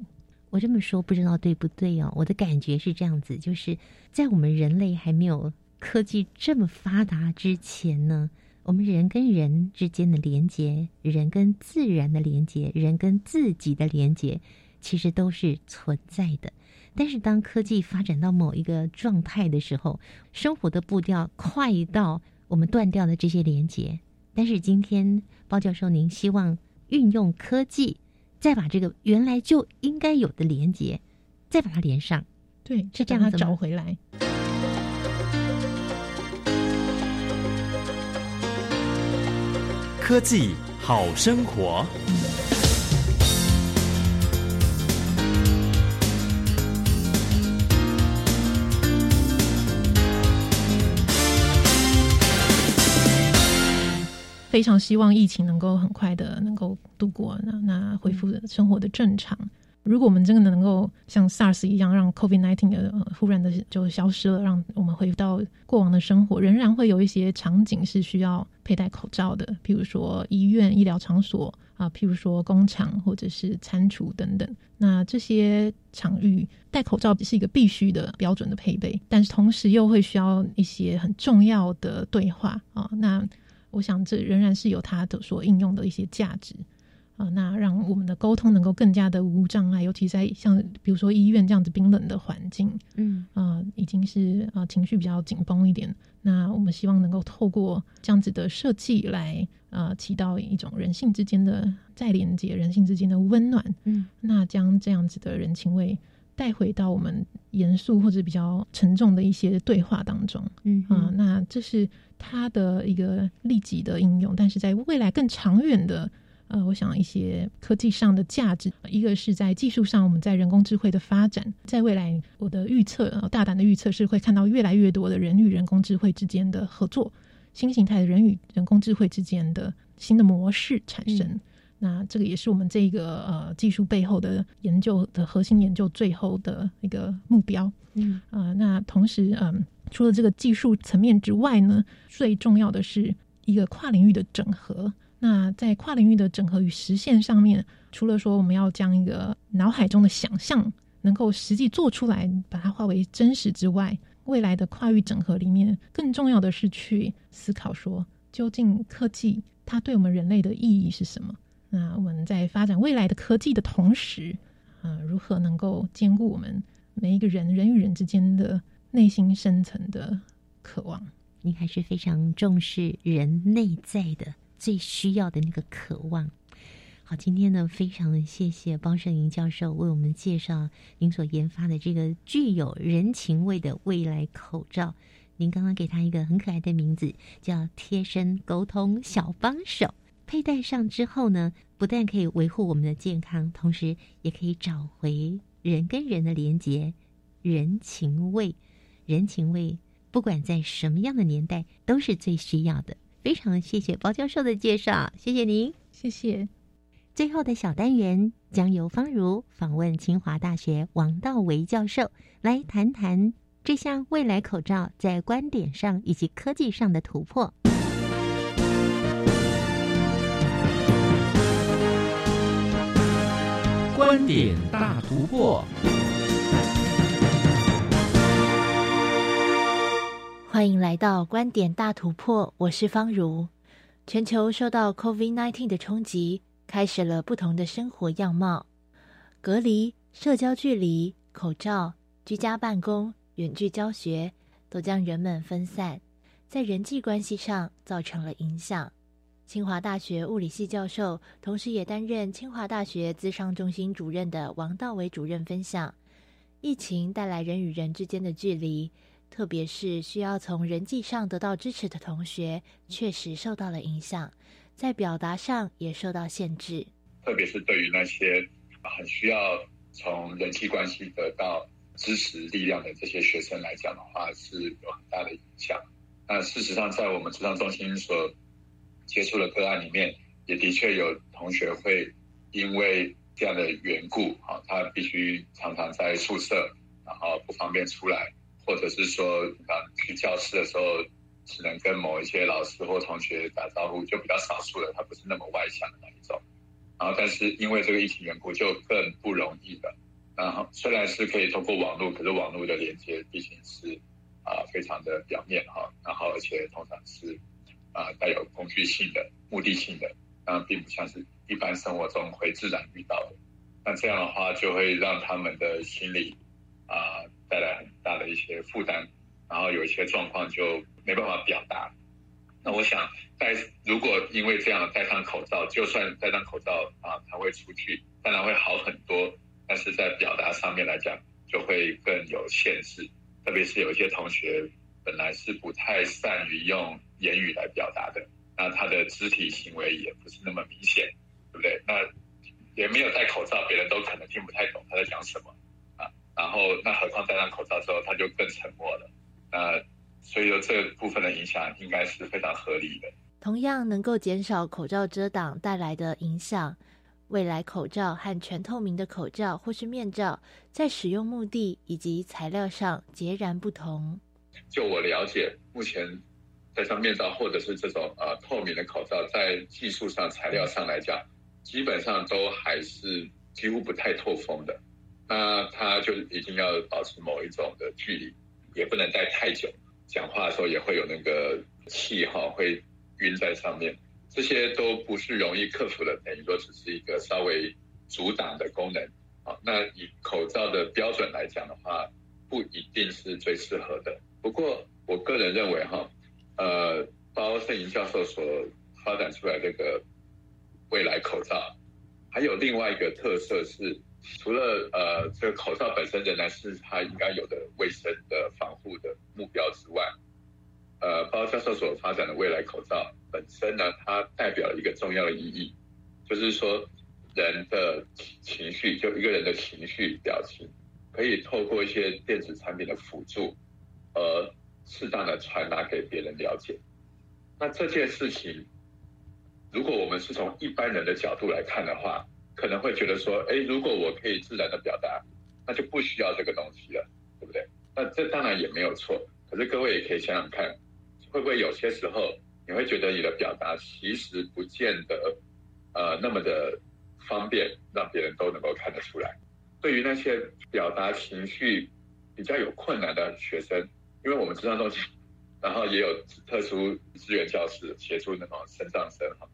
我这么说不知道对不对哦？我的感觉是这样子，就是在我们人类还没有科技这么发达之前呢，我们人跟人之间的连接，人跟自然的连接，人跟自己的连接，其实都是存在的。但是当科技发展到某一个状态的时候，生活的步调快到我们断掉了这些连接。但是今天包教授，您希望运用科技，再把这个原来就应该有的连接，再把它连上，对，是这样子找回来。科技好生活。非常希望疫情能够很快的能够度过，那那恢复生活的正常。如果我们真的能够像 SARS 一样，让 COVID-19 的忽然的就消失了，让我们回到过往的生活，仍然会有一些场景是需要佩戴口罩的，譬如说医院、医疗场所啊，譬如说工厂或者是餐厨等等。那这些场域戴口罩是一个必须的标准的配备，但是同时又会需要一些很重要的对话啊，那。我想，这仍然是有它的所应用的一些价值啊。那让我们的沟通能够更加的无障碍，尤其在像比如说医院这样子冰冷的环境，嗯啊，已经是啊情绪比较紧绷一点。那我们希望能够透过这样子的设计来啊，起到一种人性之间的再连接，人性之间的温暖。嗯，那将这样子的人情味带回到我们严肃或者比较沉重的一些对话当中。嗯啊，那这是。它的一个立即的应用，但是在未来更长远的，呃，我想一些科技上的价值，一个是在技术上，我们在人工智慧的发展，在未来，我的预测，大胆的预测是会看到越来越多的人与人工智慧之间的合作，新形态的人与人工智慧之间的新的模式产生。那这个也是我们这个呃技术背后的研究的核心研究最后的一个目标。嗯啊，那同时嗯。除了这个技术层面之外呢，最重要的是一个跨领域的整合。那在跨领域的整合与实现上面，除了说我们要将一个脑海中的想象能够实际做出来，把它化为真实之外，未来的跨域整合里面，更重要的是去思考说，究竟科技它对我们人类的意义是什么？那我们在发展未来的科技的同时，啊，如何能够兼顾我们每一个人人与人之间的？内心深层的渴望，您还是非常重视人内在的最需要的那个渴望。好，今天呢，非常的谢谢包胜银教授为我们介绍您所研发的这个具有人情味的未来口罩。您刚刚给他一个很可爱的名字，叫“贴身沟通小帮手”。佩戴上之后呢，不但可以维护我们的健康，同时也可以找回人跟人的连结、人情味。人情味，不管在什么样的年代，都是最需要的。非常谢谢包教授的介绍，谢谢您，谢谢。最后的小单元将由方如访问清华大学王道维教授，来谈谈这项未来口罩在观点上以及科技上的突破。观点大突破。欢迎来到观点大突破，我是方如。全球受到 COVID-19 的冲击，开始了不同的生活样貌，隔离、社交距离、口罩、居家办公、远距教学，都将人们分散，在人际关系上造成了影响。清华大学物理系教授，同时也担任清华大学资商中心主任的王道伟主任分享：疫情带来人与人之间的距离。特别是需要从人际上得到支持的同学，确实受到了影响，在表达上也受到限制。特别是对于那些很需要从人际关系得到支持力量的这些学生来讲的话，是有很大的影响。那事实上，在我们资商中心所接触的个案里面，也的确有同学会因为这样的缘故，啊，他必须常常在宿舍，然后不方便出来，或者是说，啊，去教室的时候只能跟某一些老师或同学打招呼，就比较少数的，他不是那么外向的那一种。然后，但是因为这个疫情缘故，就更不容易了。然后虽然是可以通过网络，可是网络的连接毕竟是啊非常的表面哈，然后而且通常是啊带有工具性的、目的性的，那并不像是一般生活中会自然遇到的。那这样的话，就会让他们的心理啊带来很大的一些负担，然后有一些状况就没办法表达。那我想，戴如果因为这样戴上口罩，就算戴上口罩啊，他会出去，当然会好很多。但是在表达上面来讲，就会更有限制。特别是有一些同学本来是不太善于用言语来表达的，那他的肢体行为也不是那么明显，对不对？那也没有戴口罩，别人都可能听不太懂他在讲什么啊。然后，那何况戴上口罩之后，他就更沉默了。那。所以，说这部分的影响应该是非常合理的。同样能够减少口罩遮挡带来的影响，未来口罩和全透明的口罩或是面罩，在使用目的以及材料上截然不同。就我了解，目前戴上面罩或者是这种呃透明的口罩，在技术上、材料上来讲，基本上都还是几乎不太透风的。那它就一定要保持某一种的距离，也不能戴太久。讲话的时候也会有那个气哈，会晕在上面，这些都不是容易克服的，等于说只是一个稍微阻挡的功能。好，那以口罩的标准来讲的话，不一定是最适合的。不过我个人认为哈，呃，包盛莹教授所发展出来这个未来口罩，还有另外一个特色是。除了呃，这个口罩本身仍然是它应该有的卫生的防护的目标之外，呃，包教授所发展的未来口罩本身呢，它代表了一个重要的意义，就是说人的情绪，就一个人的情绪表情，可以透过一些电子产品的辅助，而适当的传达给别人了解。那这件事情，如果我们是从一般人的角度来看的话，可能会觉得说，哎，如果我可以自然的表达，那就不需要这个东西了，对不对？那这当然也没有错。可是各位也可以想想看，会不会有些时候你会觉得你的表达其实不见得呃那么的方便，让别人都能够看得出来。对于那些表达情绪比较有困难的学生，因为我们知道东西，然后也有特殊资源教室协助那种生障生哈。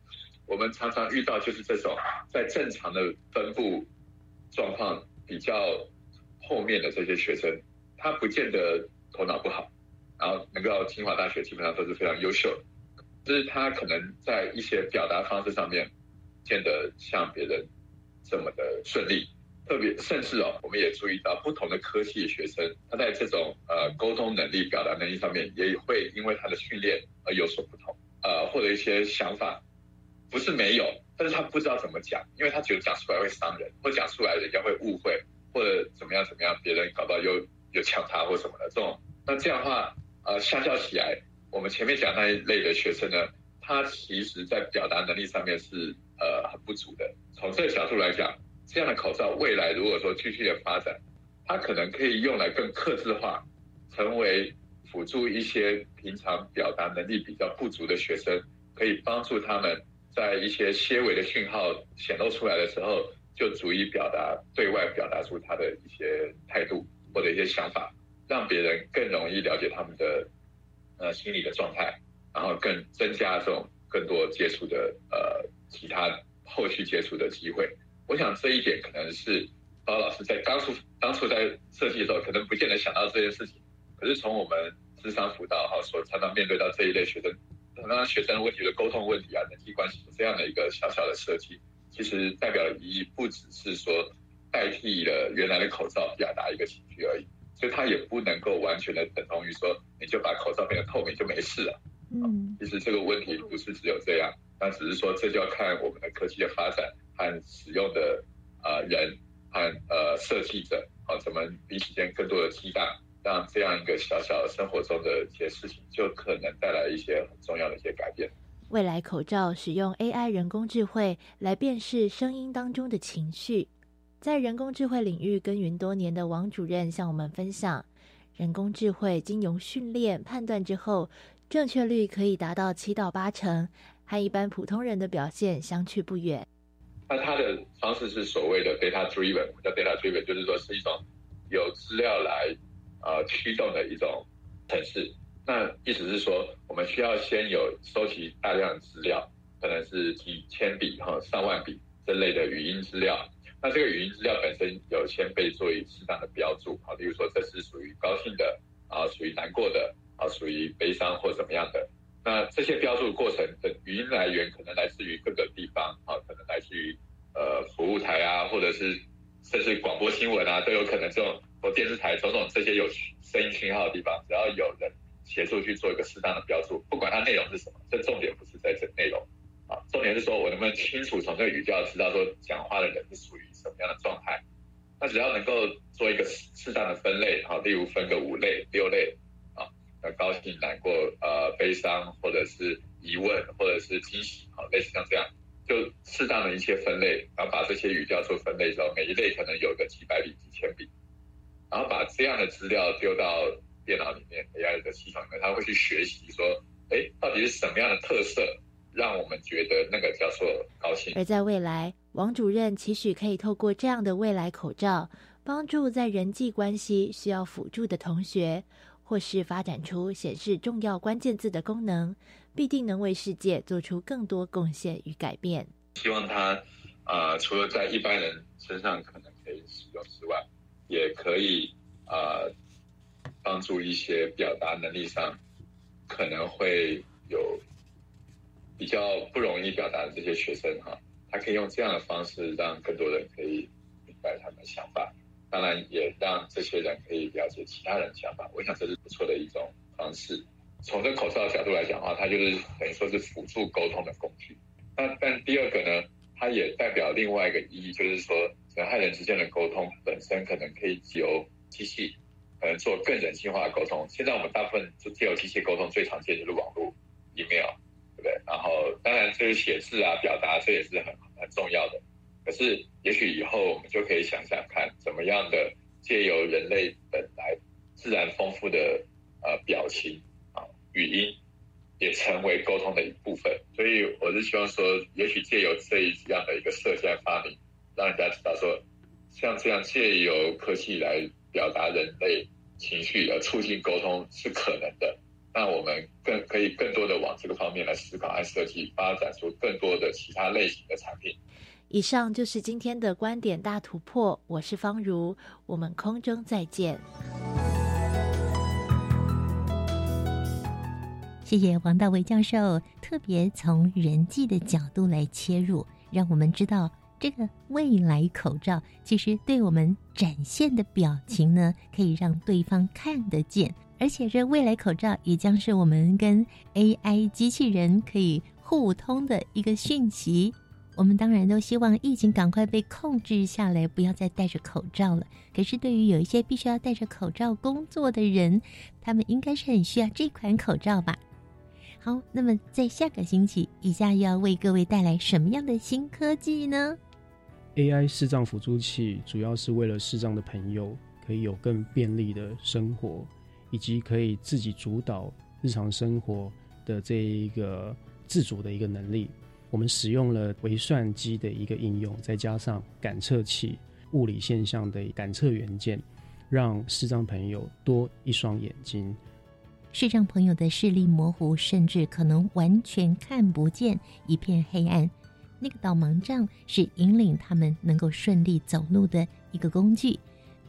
我们常常遇到就是这种在正常的分布状况比较后面的这些学生，他不见得头脑不好，然后能够到清华大学基本上都是非常优秀的，就是他可能在一些表达方式上面，见得像别人这么的顺利，特别甚至哦，我们也注意到不同的科系学生，他在这种呃沟通能力、表达能力上面也会因为他的训练而有所不同，呃，或者一些想法。不是没有，但是他不知道怎么讲，因为他觉得讲出来会伤人，或讲出来人家会误会，或者怎么样怎么样，别人搞到又又抢他或什么的这种。那这样的话，呃，相较起来，我们前面讲那一类的学生呢，他其实在表达能力上面是呃很不足的。从这个角度来讲，这样的口罩未来如果说继续的发展，它可能可以用来更克制化，成为辅助一些平常表达能力比较不足的学生，可以帮助他们。在一些些微的讯号显露出来的时候，就足以表达对外表达出他的一些态度或者一些想法，让别人更容易了解他们的呃心理的状态，然后更增加这种更多接触的呃其他后续接触的机会。我想这一点可能是包老师在当初当初在设计的时候，可能不见得想到这件事情。可是从我们智商辅导哈所常常面对到这一类学生。那学生问题的沟通问题啊，人际关系这样的一个小小的设计，其实代表的意义不只是说代替了原来的口罩表达一个情绪而已，所以它也不能够完全的等同于说你就把口罩变得透明就没事了。嗯，其实这个问题不是只有这样，那只是说这就要看我们的科技的发展和使用的呃人，和呃设计者啊，怎么彼此间更多的激荡，让这样一个小小的生活中的一些事情，就可能带来一些很重要的一些改变。未来口罩使用 AI 人工智慧来辨识声音当中的情绪，在人工智慧领域耕耘多年的王主任向我们分享，人工智慧经由训练判断之后，正确率可以达到七到八成，和一般普通人的表现相去不远。那它的方式是所谓的 data driven，我们叫 data driven，就是说是一种有资料来呃驱动的一种程式。那意思是说，我们需要先有收集大量的资料，可能是几千笔哈、上万笔这类的语音资料。那这个语音资料本身有先被做一适当的标注，好，例如说这是属于高兴的啊，属于难过的啊，属于悲伤或怎么样的。那这些标注过程的语音来源可能来自于各个地方啊，可能来自于呃服务台啊，或者是甚至广播新闻啊，都有可能这种或电视台种种这些有声音讯号的地方，只要有人。协助去做一个适当的标注，不管它内容是什么，这重点不是在这内容啊，重点是说我能不能清楚从这个语调知道说讲话的人是属于什么样的状态。那只要能够做一个适当的分类好，例如分个五类、六类啊，那高兴、难过、呃悲伤，或者是疑问，或者是惊喜啊，类似像这样，就适当的一些分类，然后把这些语调做分类之后，每一类可能有个几百笔、几千笔，然后把这样的资料丢到。电脑里面 AI 的系统里面，他会去学习说，哎，到底是什么样的特色，让我们觉得那个叫做高兴。而在未来，王主任期许可以透过这样的未来口罩，帮助在人际关系需要辅助的同学，或是发展出显示重要关键字的功能，必定能为世界做出更多贡献与改变。希望他啊，除了在一般人身上可能可以使用之外，也可以啊。帮助一些表达能力上可能会有比较不容易表达的这些学生哈，他可以用这样的方式让更多人可以明白他们的想法，当然也让这些人可以了解其他人的想法。我想这是不错的一种方式。从这口罩的角度来讲的话，它就是等于说是辅助沟通的工具。那但第二个呢，它也代表另外一个意义，就是说人和人之间的沟通本身可能可以由机器。可能做更人性化的沟通。现在我们大部分就借由机械沟通，最常见就是网络、email，对不对？然后当然就是写字啊、表达，这也是很很重要的。可是也许以后我们就可以想想看，怎么样的借由人类本来自然丰富的呃表情啊、语音，也成为沟通的一部分。所以我是希望说，也许借由这一样的一个设计发明，让人家知道说，像这样借由科技来。表达人类情绪而促进沟通是可能的，那我们更可以更多的往这个方面来思考和设计，发展出更多的其他类型的产品。以上就是今天的观点大突破，我是方如，我们空中再见。谢谢王大为教授特别从人际的角度来切入，让我们知道。这个未来口罩其实对我们展现的表情呢，可以让对方看得见，而且这未来口罩也将是我们跟 AI 机器人可以互通的一个讯息。我们当然都希望疫情赶快被控制下来，不要再戴着口罩了。可是对于有一些必须要戴着口罩工作的人，他们应该是很需要这款口罩吧？好，那么在下个星期，以下又要为各位带来什么样的新科技呢？AI 视障辅助器主要是为了视障的朋友可以有更便利的生活，以及可以自己主导日常生活的这一个自主的一个能力。我们使用了微算机的一个应用，再加上感测器、物理现象的感测元件，让视障朋友多一双眼睛。视障朋友的视力模糊，甚至可能完全看不见，一片黑暗。那个导盲杖是引领他们能够顺利走路的一个工具。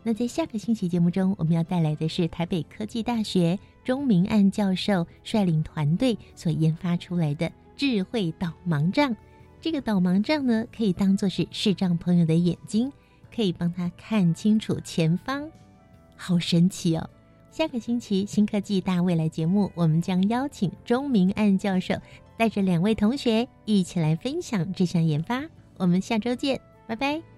那在下个星期节目中，我们要带来的是台北科技大学钟明案教授率领团队所研发出来的智慧导盲杖。这个导盲杖呢，可以当做是视障朋友的眼睛，可以帮他看清楚前方，好神奇哦！下个星期新科技大未来节目，我们将邀请钟明案教授。带着两位同学一起来分享这项研发，我们下周见，拜拜。